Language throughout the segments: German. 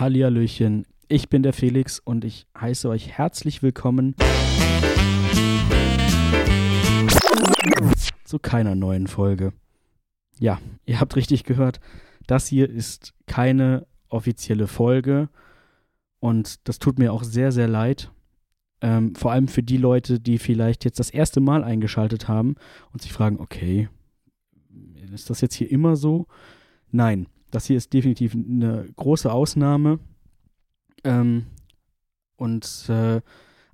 Hallihallöchen, ich bin der Felix und ich heiße euch herzlich willkommen zu keiner neuen Folge. Ja, ihr habt richtig gehört, das hier ist keine offizielle Folge und das tut mir auch sehr, sehr leid. Ähm, vor allem für die Leute, die vielleicht jetzt das erste Mal eingeschaltet haben und sich fragen, okay, ist das jetzt hier immer so? Nein, das hier ist definitiv eine große Ausnahme. Ähm, und äh,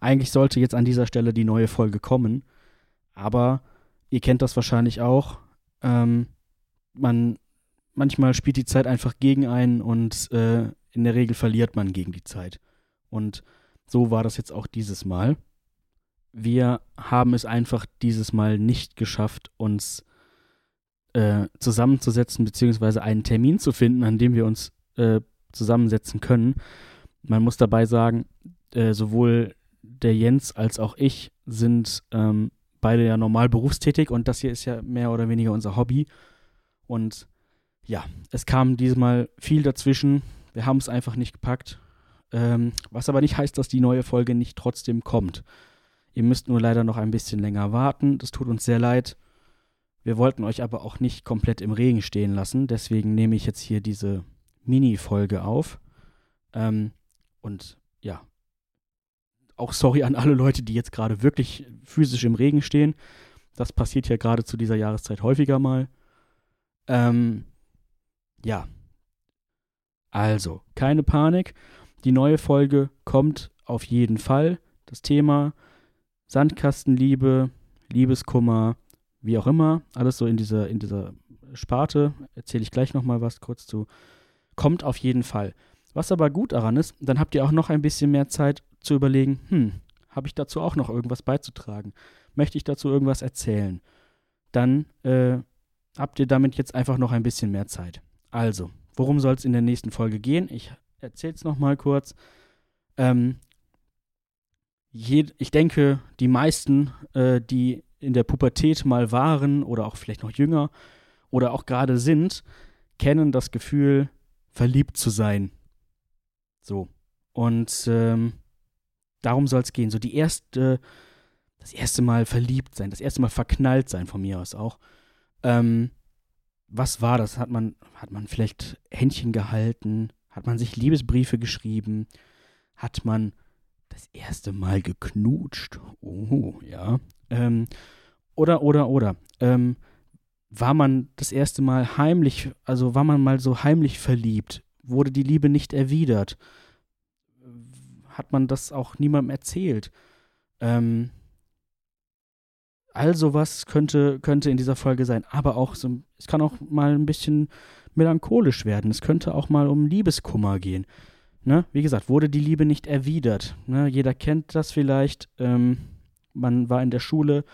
eigentlich sollte jetzt an dieser Stelle die neue Folge kommen. Aber ihr kennt das wahrscheinlich auch. Ähm, man manchmal spielt die Zeit einfach gegen einen und äh, in der Regel verliert man gegen die Zeit. Und so war das jetzt auch dieses Mal. Wir haben es einfach dieses Mal nicht geschafft, uns äh, zusammenzusetzen, beziehungsweise einen Termin zu finden, an dem wir uns äh, zusammensetzen können. Man muss dabei sagen, äh, sowohl der Jens als auch ich sind ähm, beide ja normal berufstätig und das hier ist ja mehr oder weniger unser Hobby. Und ja, es kam diesmal viel dazwischen. Wir haben es einfach nicht gepackt. Ähm, was aber nicht heißt, dass die neue Folge nicht trotzdem kommt. Ihr müsst nur leider noch ein bisschen länger warten. Das tut uns sehr leid. Wir wollten euch aber auch nicht komplett im Regen stehen lassen, deswegen nehme ich jetzt hier diese Mini-Folge auf. Ähm, und ja, auch sorry an alle Leute, die jetzt gerade wirklich physisch im Regen stehen. Das passiert ja gerade zu dieser Jahreszeit häufiger mal. Ähm, ja. Also, keine Panik. Die neue Folge kommt auf jeden Fall. Das Thema Sandkastenliebe, Liebeskummer, wie auch immer, alles so in dieser, in dieser Sparte, erzähle ich gleich nochmal was kurz zu, kommt auf jeden Fall. Was aber gut daran ist, dann habt ihr auch noch ein bisschen mehr Zeit zu überlegen, hm, habe ich dazu auch noch irgendwas beizutragen? Möchte ich dazu irgendwas erzählen? Dann äh, habt ihr damit jetzt einfach noch ein bisschen mehr Zeit. Also, worum soll es in der nächsten Folge gehen? Ich erzähle es nochmal kurz. Ähm, ich denke, die meisten, äh, die in der Pubertät mal waren oder auch vielleicht noch jünger oder auch gerade sind, kennen das Gefühl, verliebt zu sein. So. Und ähm, darum soll es gehen. So die erste, das erste Mal verliebt sein, das erste Mal verknallt sein von mir aus auch. Ähm, was war das? Hat man, hat man vielleicht Händchen gehalten? Hat man sich Liebesbriefe geschrieben? Hat man das erste Mal geknutscht? Oh, ja. Ähm, oder, oder, oder. Ähm, war man das erste Mal heimlich, also war man mal so heimlich verliebt? Wurde die Liebe nicht erwidert? Hat man das auch niemandem erzählt? Ähm, all sowas könnte, könnte in dieser Folge sein. Aber auch so, es kann auch mal ein bisschen melancholisch werden. Es könnte auch mal um Liebeskummer gehen. Ne? Wie gesagt, wurde die Liebe nicht erwidert. Ne? Jeder kennt das vielleicht. Ähm, man war in der Schule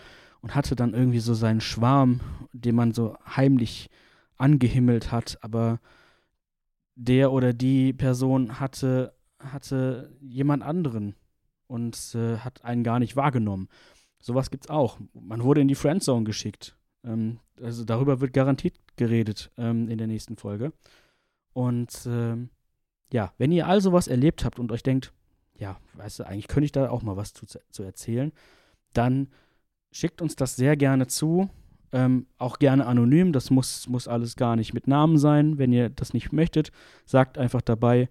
und hatte dann irgendwie so seinen Schwarm, den man so heimlich angehimmelt hat, aber der oder die Person hatte, hatte jemand anderen und äh, hat einen gar nicht wahrgenommen. Sowas gibt's auch. Man wurde in die Friendzone geschickt. Ähm, also darüber wird garantiert geredet ähm, in der nächsten Folge. Und ähm, ja, wenn ihr all sowas erlebt habt und euch denkt, ja, weißt du, eigentlich könnte ich da auch mal was zu, zu erzählen, dann schickt uns das sehr gerne zu. Ähm, auch gerne anonym, das muss, muss alles gar nicht mit Namen sein. Wenn ihr das nicht möchtet, sagt einfach dabei,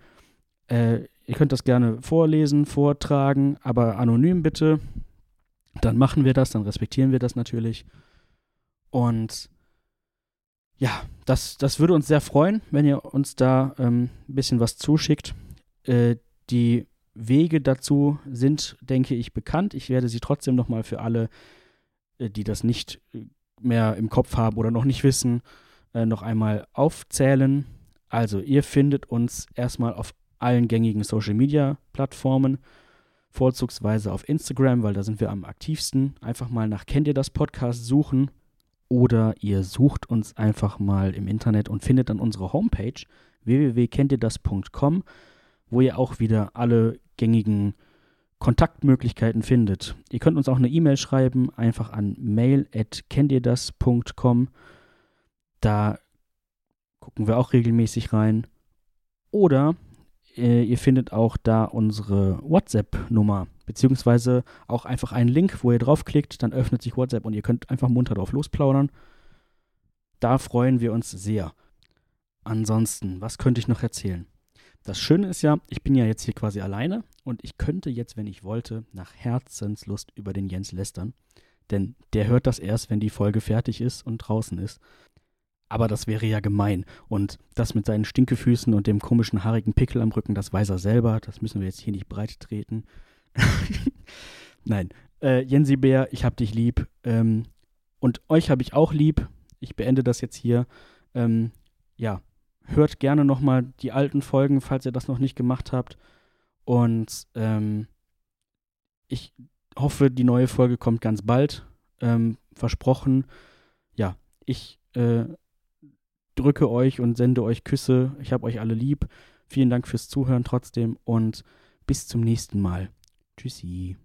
äh, ihr könnt das gerne vorlesen, vortragen, aber anonym bitte. Dann machen wir das, dann respektieren wir das natürlich. Und ja, das, das würde uns sehr freuen, wenn ihr uns da ähm, ein bisschen was zuschickt. Äh, die Wege dazu sind, denke ich, bekannt. Ich werde sie trotzdem nochmal für alle äh, die das nicht äh, mehr im Kopf haben oder noch nicht wissen, äh, noch einmal aufzählen. Also, ihr findet uns erstmal auf allen gängigen Social Media Plattformen, vorzugsweise auf Instagram, weil da sind wir am aktivsten. Einfach mal nach Kennt ihr das Podcast suchen oder ihr sucht uns einfach mal im Internet und findet dann unsere Homepage www.kenntierdas.com, wo ihr auch wieder alle gängigen Kontaktmöglichkeiten findet. Ihr könnt uns auch eine E-Mail schreiben, einfach an mail.kenntierdas.com. Da gucken wir auch regelmäßig rein. Oder äh, ihr findet auch da unsere WhatsApp-Nummer, beziehungsweise auch einfach einen Link, wo ihr draufklickt, dann öffnet sich WhatsApp und ihr könnt einfach munter drauf losplaudern. Da freuen wir uns sehr. Ansonsten, was könnte ich noch erzählen? Das Schöne ist ja, ich bin ja jetzt hier quasi alleine und ich könnte jetzt, wenn ich wollte, nach Herzenslust über den Jens lästern. Denn der hört das erst, wenn die Folge fertig ist und draußen ist. Aber das wäre ja gemein. Und das mit seinen Stinkefüßen und dem komischen haarigen Pickel am Rücken, das weiß er selber. Das müssen wir jetzt hier nicht breit treten. Nein. Äh, Jensi Bär, ich hab dich lieb. Ähm, und euch habe ich auch lieb. Ich beende das jetzt hier. Ähm, ja, hört gerne nochmal die alten Folgen, falls ihr das noch nicht gemacht habt. Und ähm, ich hoffe, die neue Folge kommt ganz bald. Ähm, versprochen. Ja, ich äh, drücke euch und sende euch Küsse. Ich habe euch alle lieb. Vielen Dank fürs Zuhören trotzdem und bis zum nächsten Mal. Tschüssi.